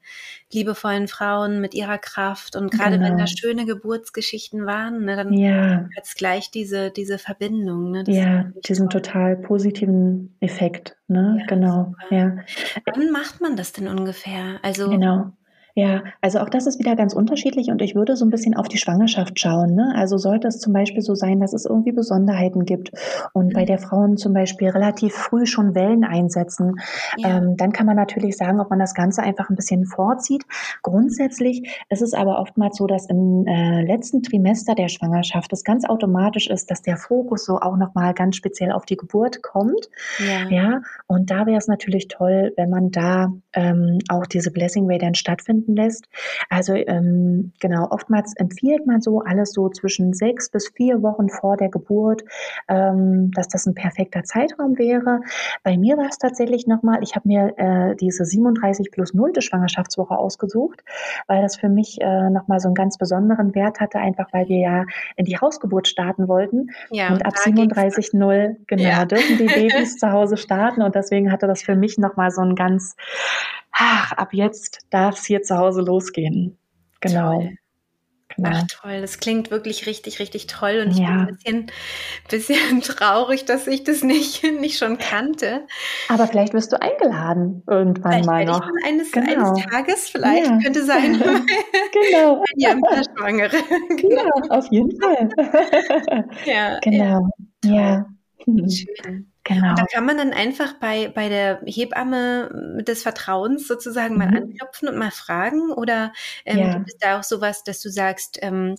liebevollen Frauen, mit ihrer Kraft. Und gerade genau. wenn da schöne Geburtsgeschichten waren, ne, dann ja. hat es gleich diese, diese Verbindung. Ne? Das ja, diesen toll. total positiven Effekt. Ne? Ja, genau. Ja. Wann macht man das denn ungefähr? Also genau. Ja, also auch das ist wieder ganz unterschiedlich und ich würde so ein bisschen auf die Schwangerschaft schauen. Ne? Also sollte es zum Beispiel so sein, dass es irgendwie Besonderheiten gibt und bei der Frauen zum Beispiel relativ früh schon Wellen einsetzen, ja. ähm, dann kann man natürlich sagen, ob man das Ganze einfach ein bisschen vorzieht. Grundsätzlich ist es aber oftmals so, dass im äh, letzten Trimester der Schwangerschaft es ganz automatisch ist, dass der Fokus so auch nochmal ganz speziell auf die Geburt kommt. Ja, ja und da wäre es natürlich toll, wenn man da ähm, auch diese Blessing Way dann stattfindet stattfinden lässt. Also ähm, genau, oftmals empfiehlt man so alles so zwischen sechs bis vier Wochen vor der Geburt, ähm, dass das ein perfekter Zeitraum wäre. Bei mir war es tatsächlich nochmal, ich habe mir äh, diese 37 plus 0. Schwangerschaftswoche ausgesucht, weil das für mich äh, nochmal so einen ganz besonderen Wert hatte, einfach weil wir ja in die Hausgeburt starten wollten. Ja, und ab 37.0 genau ja. dürfen die <laughs> Babys zu Hause starten und deswegen hatte das für mich nochmal so einen ganz ach, ab jetzt darf es hier zu Hause losgehen. Genau. Toll. Genau. Ach toll, das klingt wirklich richtig, richtig toll. Und ich ja. bin ein bisschen, bisschen <laughs> traurig, dass ich das nicht, nicht schon kannte. Aber vielleicht wirst du eingeladen irgendwann vielleicht mal noch. Ich eines, genau. eines Tages vielleicht, ja. könnte sein. <laughs> genau. Ja, Schwangere. genau. <laughs> Ja, auf jeden Fall. ja. Genau. Ja. Schön. Genau. Und da kann man dann einfach bei, bei der Hebamme des Vertrauens sozusagen mhm. mal anklopfen und mal fragen. Oder ähm, ja. gibt es da auch sowas, dass du sagst, ähm,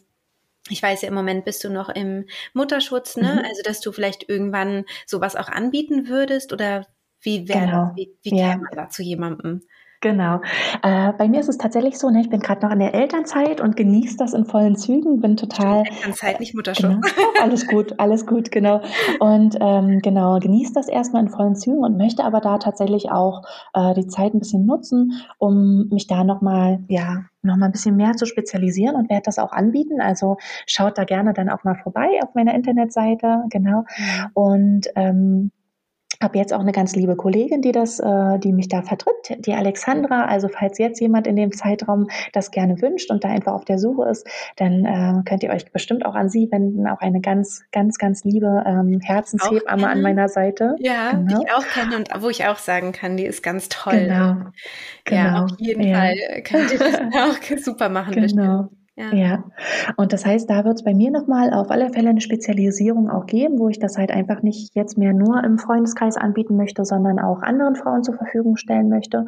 ich weiß ja, im Moment bist du noch im Mutterschutz, ne? Mhm. Also, dass du vielleicht irgendwann sowas auch anbieten würdest oder wie wäre genau. wie, wie ja. käme man da zu jemandem? Genau. Äh, bei mir ist es tatsächlich so, ne, ich bin gerade noch in der Elternzeit und genieße das in vollen Zügen, bin total. Elternzeit, nicht Mutterschutz. Genau, <laughs> alles gut, alles gut, genau. Und ähm, genau, genieße das erstmal in vollen Zügen und möchte aber da tatsächlich auch äh, die Zeit ein bisschen nutzen, um mich da nochmal, ja, noch mal ein bisschen mehr zu spezialisieren und werde das auch anbieten. Also schaut da gerne dann auch mal vorbei auf meiner Internetseite, genau. Mhm. Und ähm, habe jetzt auch eine ganz liebe Kollegin, die das, äh, die mich da vertritt, die Alexandra. Also falls jetzt jemand in dem Zeitraum das gerne wünscht und da einfach auf der Suche ist, dann äh, könnt ihr euch bestimmt auch an sie wenden. Auch eine ganz, ganz, ganz liebe ähm, Herzenshebamme an meiner Seite. Ja, genau. die ich auch kenne und wo ich auch sagen kann, die ist ganz toll. Genau. genau. Ja, auf jeden ja. Fall könnt ihr das <laughs> auch super machen. Genau. Bestimmt. Ja. ja. Und das heißt, da wird es bei mir nochmal auf alle Fälle eine Spezialisierung auch geben, wo ich das halt einfach nicht jetzt mehr nur im Freundeskreis anbieten möchte, sondern auch anderen Frauen zur Verfügung stellen möchte.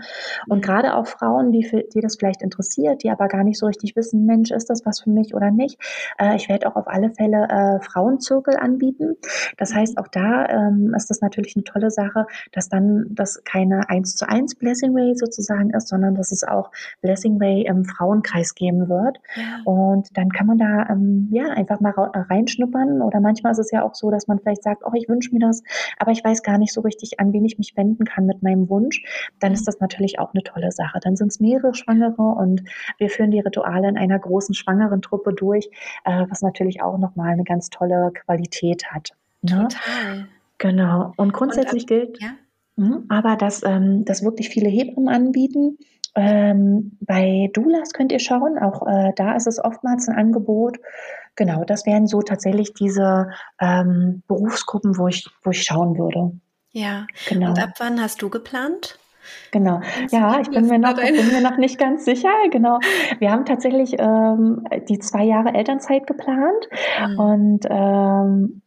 Und gerade auch Frauen, die, die das vielleicht interessiert, die aber gar nicht so richtig wissen, Mensch, ist das was für mich oder nicht. Äh, ich werde auch auf alle Fälle äh, Frauenzirkel anbieten. Das heißt, auch da ähm, ist das natürlich eine tolle Sache, dass dann das keine eins zu eins Blessing Way sozusagen ist, sondern dass es auch Blessing Way im Frauenkreis geben wird. Ja. Und dann kann man da ähm, ja einfach mal äh, reinschnuppern. Oder manchmal ist es ja auch so, dass man vielleicht sagt, oh, ich wünsche mir das, aber ich weiß gar nicht so richtig, an wen ich mich wenden kann mit meinem Wunsch. Dann ist das natürlich auch eine tolle Sache. Dann sind es mehrere Schwangere und wir führen die Rituale in einer großen schwangeren Truppe durch, äh, was natürlich auch nochmal eine ganz tolle Qualität hat. Ne? Total. Genau. Und grundsätzlich und, gilt, ja? mh, aber dass, ähm, dass wirklich viele Hebammen anbieten ähm, bei Doulas könnt ihr schauen, auch äh, da ist es oftmals ein Angebot. Genau, das wären so tatsächlich diese ähm, Berufsgruppen, wo ich, wo ich schauen würde. Ja, genau. Und ab wann hast du geplant? Genau. Ja, ich bin mir, noch, bin mir noch nicht ganz sicher. <laughs> Genau. Wir haben tatsächlich ähm, die zwei Jahre Elternzeit geplant. Mhm. Und ähm,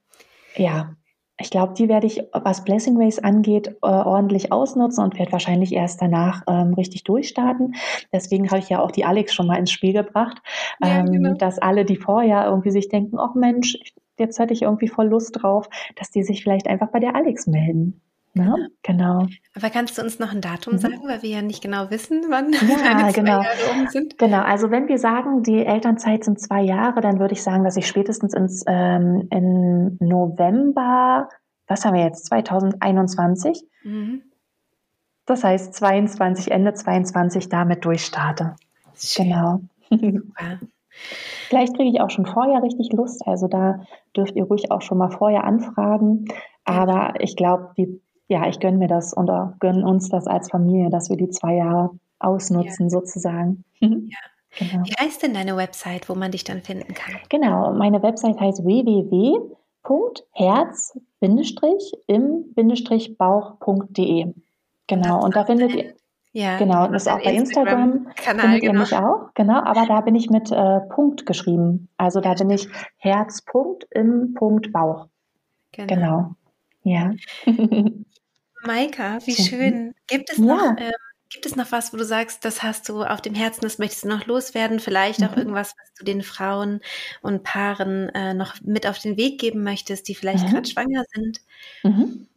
ja, ich glaube, die werde ich, was Blessing Race angeht, äh, ordentlich ausnutzen und werde wahrscheinlich erst danach ähm, richtig durchstarten. Deswegen habe ich ja auch die Alex schon mal ins Spiel gebracht, ja, ähm, genau. dass alle, die vorher irgendwie sich denken, ach Mensch, jetzt hatte ich irgendwie voll Lust drauf, dass die sich vielleicht einfach bei der Alex melden. Ne? genau. Aber kannst du uns noch ein Datum mhm. sagen, weil wir ja nicht genau wissen, wann ja, <laughs> deine zwei genau. Jahre um sind? Genau, also wenn wir sagen, die Elternzeit sind zwei Jahre, dann würde ich sagen, dass ich spätestens ins, ähm, in November, was haben wir jetzt, 2021? Mhm. Das heißt 22, Ende 22 damit durchstarte. Genau. <laughs> Super. Vielleicht kriege ich auch schon vorher richtig Lust, also da dürft ihr ruhig auch schon mal vorher anfragen. Aber ich glaube, die ja, ich gönne mir das und gönne uns das als Familie, dass wir die zwei Jahre ausnutzen ja. sozusagen. <laughs> Ja. Genau. Wie heißt denn deine Website, wo man dich dann finden kann? Genau, meine Website heißt www.herz-im-bauch.de. Genau, und, und da findet ihr Ja, genau, das ist auch bei Instagram. Kanal, findet genau. ihr mich auch, genau, aber da bin ich mit äh, Punkt geschrieben. Also da bin ich Herzpunkt im Punkt Bauch. Genau. genau. Ja. <laughs> Maika, wie schön. Gibt es noch, ja. ähm, gibt es noch was, wo du sagst, das hast du auf dem Herzen, das möchtest du noch loswerden? Vielleicht auch mhm. irgendwas, was du den Frauen und Paaren äh, noch mit auf den Weg geben möchtest, die vielleicht mhm. gerade schwanger sind? Mhm.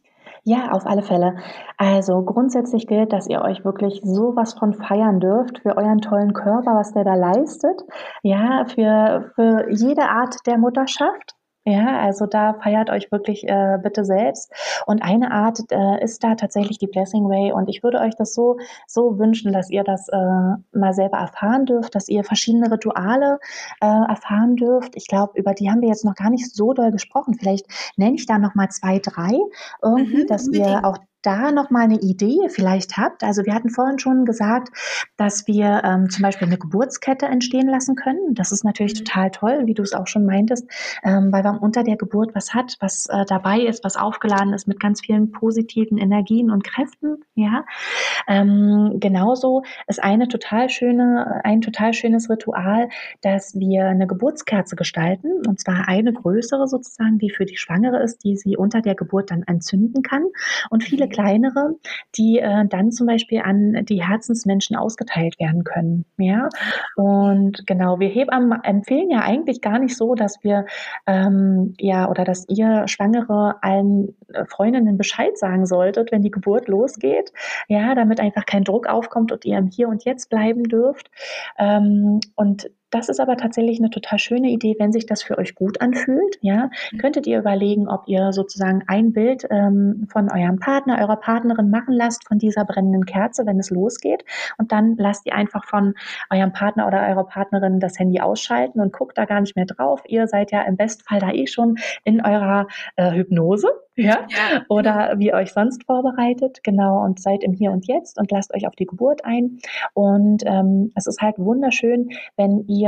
Ja, auf alle Fälle. Also grundsätzlich gilt, dass ihr euch wirklich sowas von feiern dürft für euren tollen Körper, was der da leistet. Ja, für, für jede Art der Mutterschaft. Ja, also da feiert euch wirklich äh, bitte selbst. Und eine Art äh, ist da tatsächlich die Blessing Way. Und ich würde euch das so, so wünschen, dass ihr das äh, mal selber erfahren dürft, dass ihr verschiedene Rituale äh, erfahren dürft. Ich glaube, über die haben wir jetzt noch gar nicht so doll gesprochen. Vielleicht nenne ich da noch mal zwei, drei irgendwie, mhm, dass ihr auch da noch mal eine Idee vielleicht habt. Also wir hatten vorhin schon gesagt, dass wir ähm, zum Beispiel eine Geburtskette entstehen lassen können. Das ist natürlich mhm. total toll, wie du es auch schon meintest, ähm, weil man unter der Geburt was hat, was äh, dabei ist, was aufgeladen ist mit ganz vielen positiven Energien und Kräften. Ja, ähm, genauso ist eine total schöne, ein total schönes Ritual, dass wir eine Geburtskerze gestalten und zwar eine größere sozusagen, die für die Schwangere ist, die sie unter der Geburt dann entzünden kann und viele kleinere, die äh, dann zum Beispiel an die Herzensmenschen ausgeteilt werden können. Ja, und genau, wir Hebammen empfehlen ja eigentlich gar nicht so, dass wir ähm, ja oder dass ihr Schwangere allen äh, Freundinnen Bescheid sagen solltet, wenn die Geburt losgeht. Ja, damit einfach kein Druck aufkommt und ihr im Hier und Jetzt bleiben dürft. Ähm, und das ist aber tatsächlich eine total schöne Idee, wenn sich das für euch gut anfühlt. Ja, mhm. könntet ihr überlegen, ob ihr sozusagen ein Bild ähm, von eurem Partner, eurer Partnerin machen lasst von dieser brennenden Kerze, wenn es losgeht. Und dann lasst ihr einfach von eurem Partner oder eurer Partnerin das Handy ausschalten und guckt da gar nicht mehr drauf. Ihr seid ja im Bestfall da eh schon in eurer äh, Hypnose ja, ja. oder wie euch sonst vorbereitet, genau, und seid im Hier und Jetzt und lasst euch auf die Geburt ein. Und ähm, es ist halt wunderschön, wenn ihr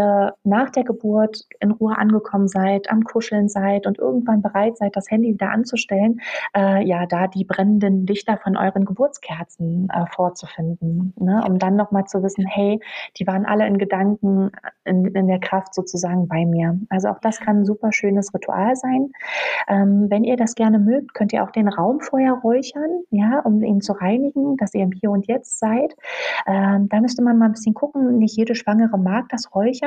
nach der Geburt in Ruhe angekommen seid, am Kuscheln seid und irgendwann bereit seid, das Handy wieder anzustellen, äh, ja, da die brennenden Lichter von euren Geburtskerzen äh, vorzufinden, ne? um dann nochmal zu wissen, hey, die waren alle in Gedanken, in, in der Kraft sozusagen bei mir. Also auch das kann ein super schönes Ritual sein. Ähm, wenn ihr das gerne mögt, mögt, könnt ihr auch den Raum vorher räuchern, ja, um ihn zu reinigen, dass ihr im Hier und Jetzt seid. Ähm, da müsste man mal ein bisschen gucken. Nicht jede Schwangere mag das Räuchern.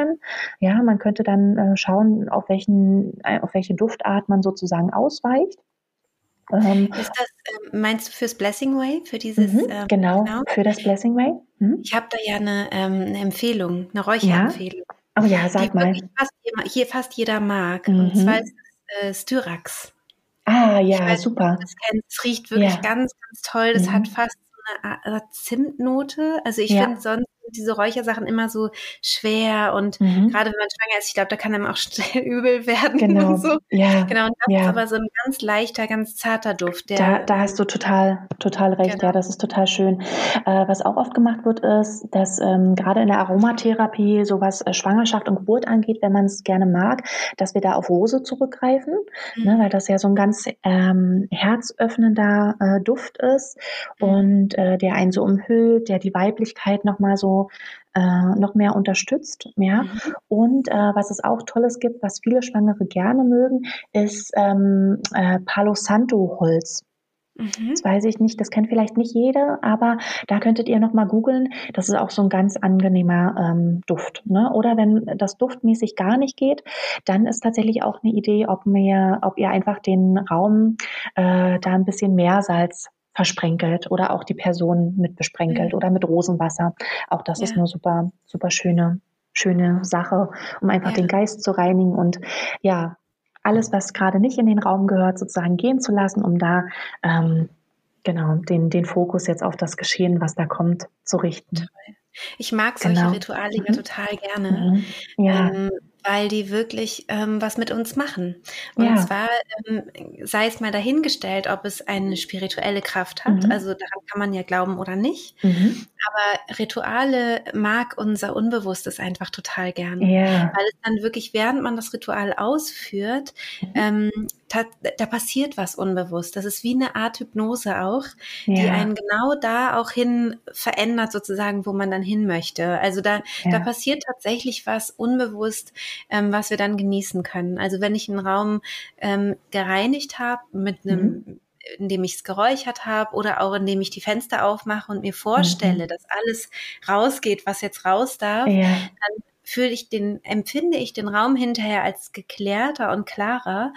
Ja, man könnte dann äh, schauen, auf welchen, äh, auf welche Duftart man sozusagen ausweicht. Ähm, ist das, äh, meinst du fürs Blessing Way, für dieses? Mhm, ähm, genau, genau, für das Blessing Way. Mhm. Ich habe da ja eine, ähm, eine Empfehlung, eine Räucherempfehlung. Ja? Oh ja, sag mal. Fast, hier fast jeder mag. Mhm. Und zwar ist es äh, Styrax. Ah, ja, weiß, super. Das, das riecht wirklich ja. ganz, ganz toll. Das mhm. hat fast so eine Zimtnote. Also ich finde sonst diese Räuchersachen immer so schwer und mhm. gerade wenn man schwanger ist, ich glaube, da kann einem auch <laughs> schnell übel werden genau. und so. Ja. Genau, und das ja. ist aber so ein ganz leichter, ganz zarter Duft. Der, da, da hast du total, total recht, genau. ja, das ist total schön. Äh, was auch oft gemacht wird, ist, dass ähm, gerade in der Aromatherapie, so was äh, Schwangerschaft und Geburt angeht, wenn man es gerne mag, dass wir da auf Rose zurückgreifen, mhm. ne, weil das ja so ein ganz ähm, herzöffnender äh, Duft ist mhm. und äh, der einen so umhüllt, der die Weiblichkeit nochmal so äh, noch mehr unterstützt. Ja? Mhm. Und äh, was es auch Tolles gibt, was viele Schwangere gerne mögen, ist ähm, äh, Palo Santo Holz. Mhm. Das weiß ich nicht, das kennt vielleicht nicht jeder, aber da könntet ihr nochmal googeln. Das ist auch so ein ganz angenehmer ähm, Duft. Ne? Oder wenn das duftmäßig gar nicht geht, dann ist tatsächlich auch eine Idee, ob, mir, ob ihr einfach den Raum äh, da ein bisschen Meersalz versprenkelt oder auch die Person mit besprenkelt mhm. oder mit Rosenwasser. Auch das ja. ist eine super, super schöne, schöne Sache, um einfach ja. den Geist zu reinigen und ja, alles, was gerade nicht in den Raum gehört, sozusagen gehen zu lassen, um da ähm, genau den, den Fokus jetzt auf das Geschehen, was da kommt, zu richten. Ich mag solche genau. Rituale mhm. total gerne. Mhm. Ja. Ähm, weil die wirklich ähm, was mit uns machen. Und ja. zwar ähm, sei es mal dahingestellt, ob es eine spirituelle Kraft hat, mhm. also daran kann man ja glauben oder nicht. Mhm. Aber Rituale mag unser Unbewusstes einfach total gerne. Ja. Weil es dann wirklich, während man das Ritual ausführt, mhm. ähm, da, da, passiert was unbewusst. Das ist wie eine Art Hypnose auch, ja. die einen genau da auch hin verändert, sozusagen, wo man dann hin möchte. Also da, ja. da passiert tatsächlich was unbewusst, ähm, was wir dann genießen können. Also wenn ich einen Raum ähm, gereinigt habe mit einem mhm indem ich es geräuchert habe oder auch indem ich die Fenster aufmache und mir vorstelle, mhm. dass alles rausgeht, was jetzt raus darf, ja. dann fühle ich den, empfinde ich den Raum hinterher als geklärter und klarer.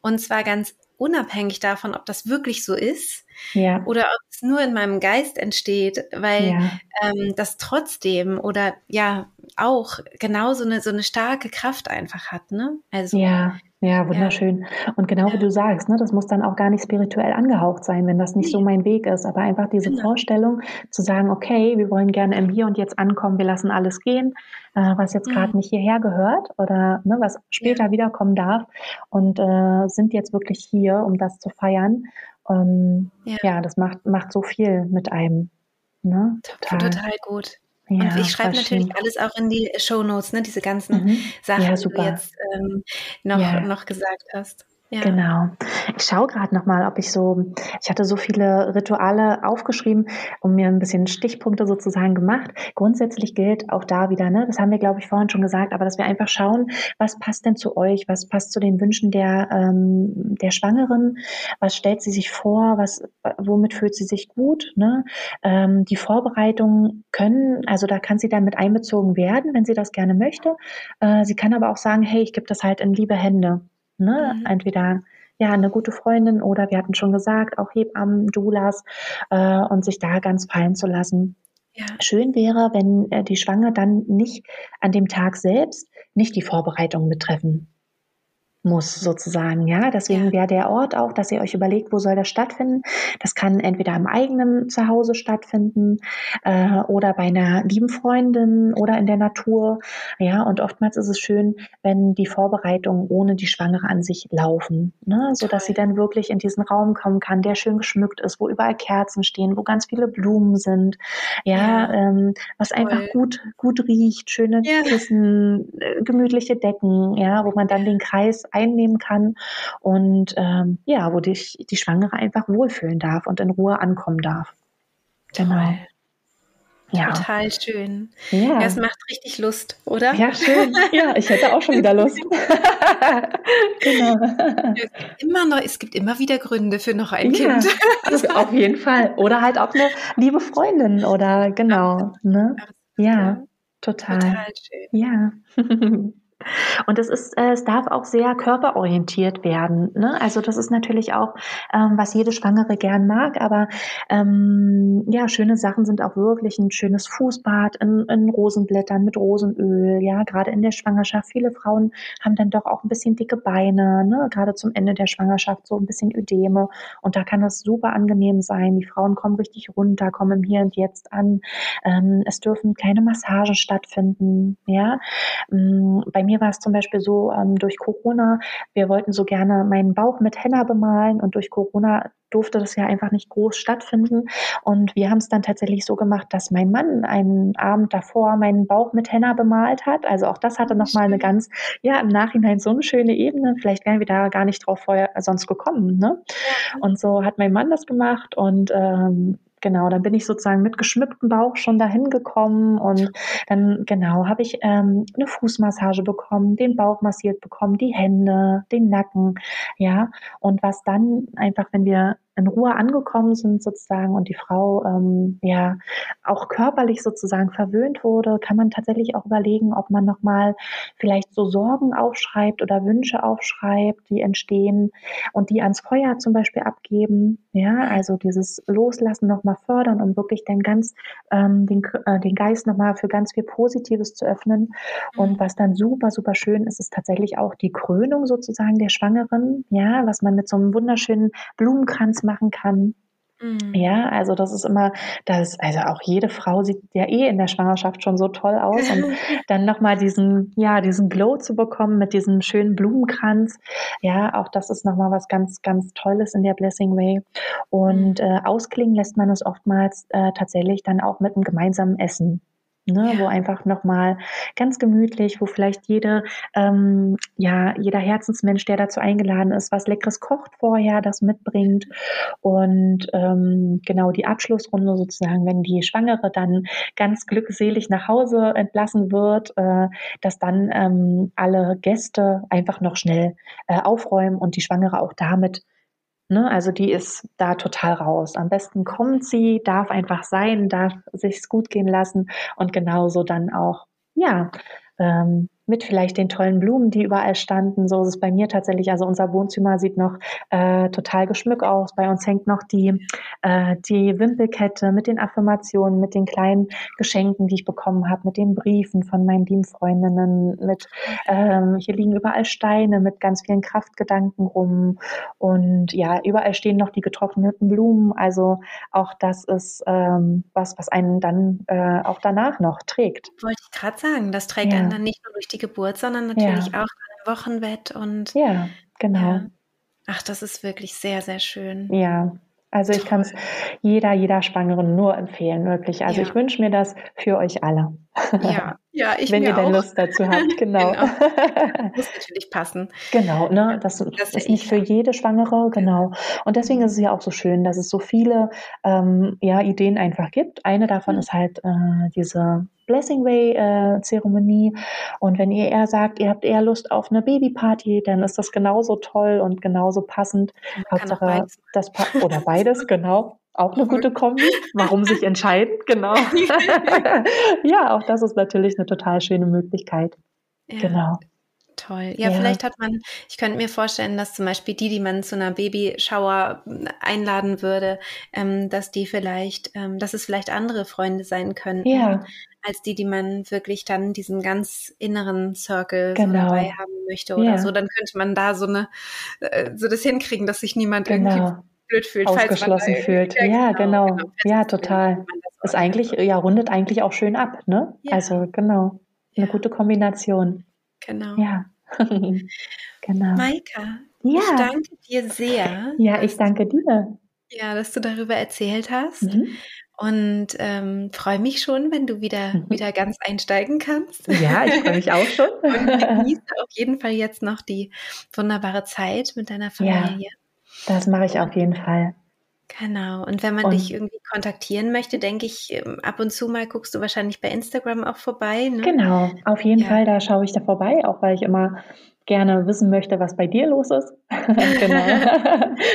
Und zwar ganz unabhängig davon, ob das wirklich so ist ja. oder ob es nur in meinem Geist entsteht, weil ja. ähm, das trotzdem oder ja auch genauso eine so eine starke Kraft einfach hat, ne? Also ja. Ja, wunderschön. Und genau wie du sagst, ne, das muss dann auch gar nicht spirituell angehaucht sein, wenn das nicht so mein Weg ist. Aber einfach diese genau. Vorstellung zu sagen, okay, wir wollen gerne im Hier und Jetzt ankommen, wir lassen alles gehen, äh, was jetzt gerade mhm. nicht hierher gehört oder ne, was später ja. wiederkommen darf und äh, sind jetzt wirklich hier, um das zu feiern. Ähm, ja. ja. das macht, macht so viel mit einem. Ne? Total. Total gut. Ja, und ich schreibe natürlich schön. alles auch in die Show Notes, ne, diese ganzen mhm. Sachen, ja, die du jetzt ähm, noch, ja. noch gesagt hast. Ja. Genau. Ich schaue gerade nochmal, ob ich so, ich hatte so viele Rituale aufgeschrieben und mir ein bisschen Stichpunkte sozusagen gemacht. Grundsätzlich gilt auch da wieder, ne, das haben wir, glaube ich, vorhin schon gesagt, aber dass wir einfach schauen, was passt denn zu euch, was passt zu den Wünschen der, ähm, der Schwangeren, was stellt sie sich vor, was, womit fühlt sie sich gut, ne? Ähm, die Vorbereitungen können, also da kann sie dann mit einbezogen werden, wenn sie das gerne möchte. Äh, sie kann aber auch sagen, hey, ich gebe das halt in liebe Hände. Ne? Mhm. Entweder ja eine gute Freundin oder wir hatten schon gesagt, auch Hebammen, Doulas äh, und sich da ganz fallen zu lassen. Ja. Schön wäre, wenn äh, die Schwange dann nicht an dem Tag selbst nicht die Vorbereitung betreffen muss sozusagen, ja. Deswegen ja. wäre der Ort auch, dass ihr euch überlegt, wo soll das stattfinden. Das kann entweder im eigenen Zuhause stattfinden äh, oder bei einer lieben Freundin oder in der Natur, ja. Und oftmals ist es schön, wenn die Vorbereitungen ohne die Schwangere an sich laufen, ne, so dass sie dann wirklich in diesen Raum kommen kann, der schön geschmückt ist, wo überall Kerzen stehen, wo ganz viele Blumen sind, ja, ja. Ähm, was Toll. einfach gut gut riecht, schöne ja. Kissen, äh, gemütliche Decken, ja, wo man dann den Kreis einnehmen kann und ähm, ja, wo dich die Schwangere einfach wohlfühlen darf und in Ruhe ankommen darf. Genau. Ja. Total schön. Ja. ja. es macht richtig Lust, oder? Ja, schön. Ja, ich hätte auch schon wieder Lust. <laughs> genau. Es gibt, immer noch, es gibt immer wieder Gründe für noch ein ja, Kind. Also auf jeden Fall. Oder halt auch eine liebe Freundin oder genau. Ne? Ja, total. Total schön. Ja. <laughs> Und es ist, äh, es darf auch sehr körperorientiert werden. Ne? Also das ist natürlich auch, ähm, was jede Schwangere gern mag, aber ähm, ja, schöne Sachen sind auch wirklich ein schönes Fußbad in, in Rosenblättern mit Rosenöl. Ja, gerade in der Schwangerschaft. Viele Frauen haben dann doch auch ein bisschen dicke Beine, ne? gerade zum Ende der Schwangerschaft so ein bisschen Ödeme. Und da kann das super angenehm sein. Die Frauen kommen richtig runter, kommen im Hier und Jetzt an. Ähm, es dürfen keine Massagen stattfinden. Ja, ähm, bei mir mir war es zum Beispiel so ähm, durch Corona, wir wollten so gerne meinen Bauch mit Henna bemalen und durch Corona durfte das ja einfach nicht groß stattfinden. Und wir haben es dann tatsächlich so gemacht, dass mein Mann einen Abend davor meinen Bauch mit Henna bemalt hat. Also auch das hatte nochmal eine ganz, ja, im Nachhinein so eine schöne Ebene. Vielleicht wären wir da gar nicht drauf vorher sonst gekommen. Ne? Und so hat mein Mann das gemacht und ähm, genau, dann bin ich sozusagen mit geschmücktem Bauch schon dahin gekommen und dann genau habe ich ähm, eine Fußmassage bekommen, den Bauch massiert bekommen, die Hände, den Nacken, ja. Und was dann einfach, wenn wir in Ruhe angekommen sind sozusagen und die Frau ähm, ja auch körperlich sozusagen verwöhnt wurde, kann man tatsächlich auch überlegen, ob man nochmal vielleicht so Sorgen aufschreibt oder Wünsche aufschreibt, die entstehen und die ans Feuer zum Beispiel abgeben. Ja, also dieses Loslassen nochmal fördern, um wirklich dann ganz ähm, den, äh, den Geist nochmal für ganz viel Positives zu öffnen. Und mhm. was dann super, super schön ist, ist tatsächlich auch die Krönung sozusagen der Schwangeren, ja, was man mit so einem wunderschönen Blumenkranz machen kann. Mhm. Ja, also das ist immer, das, also auch jede Frau sieht ja eh in der Schwangerschaft schon so toll aus und <laughs> dann nochmal diesen, ja, diesen Glow zu bekommen mit diesem schönen Blumenkranz. Ja, auch das ist nochmal was ganz, ganz Tolles in der Blessing Way. Und mhm. äh, ausklingen lässt man es oftmals äh, tatsächlich dann auch mit einem gemeinsamen Essen. Ne, ja. wo einfach nochmal ganz gemütlich, wo vielleicht jede, ähm, ja, jeder Herzensmensch, der dazu eingeladen ist, was Leckeres kocht vorher, das mitbringt. Und ähm, genau die Abschlussrunde sozusagen, wenn die Schwangere dann ganz glückselig nach Hause entlassen wird, äh, dass dann ähm, alle Gäste einfach noch schnell äh, aufräumen und die Schwangere auch damit Ne, also die ist da total raus. Am besten kommt sie, darf einfach sein, darf sich's gut gehen lassen und genauso dann auch, ja, ähm, mit vielleicht den tollen Blumen, die überall standen. So ist es bei mir tatsächlich. Also unser Wohnzimmer sieht noch äh, total geschmückt aus. Bei uns hängt noch die, äh, die Wimpelkette mit den Affirmationen, mit den kleinen Geschenken, die ich bekommen habe, mit den Briefen von meinen lieben Freundinnen, mit ähm, hier liegen überall Steine mit ganz vielen Kraftgedanken rum. Und ja, überall stehen noch die getrockneten Blumen. Also auch das ist ähm, was, was einen dann äh, auch danach noch trägt. Wollte ich gerade sagen, das trägt ja. einen dann nicht nur durch die die Geburt, sondern natürlich ja. auch im Wochenbett und ja, genau. Ja. Ach, das ist wirklich sehr, sehr schön. Ja, also ich kann es jeder, jeder Schwangeren nur empfehlen, wirklich. Also ja. ich wünsche mir das für euch alle. Ja, <laughs> ja, ich Wenn ihr denn Lust dazu habt, <laughs> genau. genau. <laughs> Muss natürlich passen. Genau, ne? Das, das ist nicht für jede Schwangere, genau. Und deswegen ist es ja auch so schön, dass es so viele ähm, ja, Ideen einfach gibt. Eine davon mhm. ist halt äh, diese Blessing Way äh, Zeremonie. Und wenn ihr eher sagt, ihr habt eher Lust auf eine Babyparty, dann ist das genauso toll und genauso passend. Hauptsache das pa oder beides, <laughs> genau. Auch eine gute Kombi. Warum sich entscheiden? Genau. <laughs> ja, auch das ist natürlich eine total schöne Möglichkeit. Ja. Genau. Toll. Ja, ja, vielleicht hat man, ich könnte mir vorstellen, dass zum Beispiel die, die man zu einer Babyshower einladen würde, ähm, dass die vielleicht, ähm, dass es vielleicht andere Freunde sein könnten, ja. als die, die man wirklich dann diesen ganz inneren Circle genau. so dabei haben möchte oder ja. so. Dann könnte man da so eine, äh, so das hinkriegen, dass sich niemand genau. irgendwie blöd fühlt. Ausgeschlossen fühlt. Ja, genau. genau. genau ja, total. Ist eigentlich, ja, rundet eigentlich auch schön ab, ne? Also, genau. Eine gute Kombination. Genau. Ja. <laughs> genau. Maika, ja. ich danke dir sehr. Ja, ich danke dir. Ja, dass du darüber erzählt hast. Mhm. Und ähm, freue mich schon, wenn du wieder, mhm. wieder ganz einsteigen kannst. Ja, ich freue mich auch schon. <laughs> Und genieße auf jeden Fall jetzt noch die wunderbare Zeit mit deiner Familie. Ja, das mache ich auf jeden Fall. Genau. Und wenn man und, dich irgendwie kontaktieren möchte, denke ich, ähm, ab und zu mal guckst du wahrscheinlich bei Instagram auch vorbei. Ne? Genau, auf jeden ja. Fall, da schaue ich da vorbei, auch weil ich immer gerne wissen möchte, was bei dir los ist. <laughs> genau.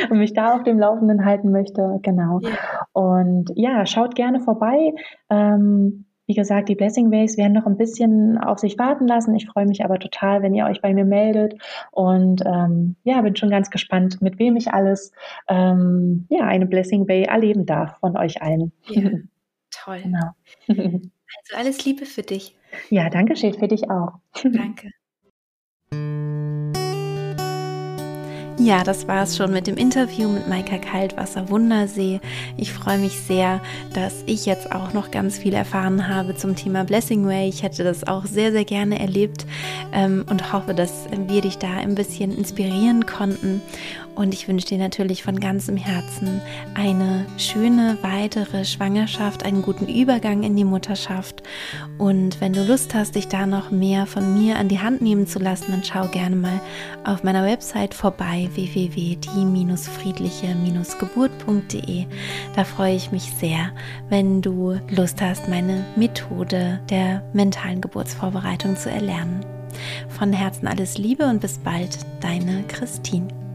und <laughs> mich da auf dem Laufenden halten möchte. Genau. Ja. Und ja, schaut gerne vorbei. Ähm, wie gesagt, die Blessing Waves werden noch ein bisschen auf sich warten lassen. Ich freue mich aber total, wenn ihr euch bei mir meldet. Und ähm, ja, bin schon ganz gespannt, mit wem ich alles ähm, ja, eine Blessing Way erleben darf von euch allen. Ja, toll. Genau. <laughs> also alles Liebe für dich. Ja, danke schön für dich auch. Danke. Ja, das war es schon mit dem Interview mit Maika Kaltwasser Wundersee. Ich freue mich sehr, dass ich jetzt auch noch ganz viel erfahren habe zum Thema Blessing Way. Ich hätte das auch sehr, sehr gerne erlebt ähm, und hoffe, dass wir dich da ein bisschen inspirieren konnten. Und ich wünsche dir natürlich von ganzem Herzen eine schöne weitere Schwangerschaft, einen guten Übergang in die Mutterschaft. Und wenn du Lust hast, dich da noch mehr von mir an die Hand nehmen zu lassen, dann schau gerne mal auf meiner Website vorbei www.die-friedliche-geburt.de. Da freue ich mich sehr, wenn du Lust hast, meine Methode der mentalen Geburtsvorbereitung zu erlernen. Von Herzen alles Liebe und bis bald, deine Christine.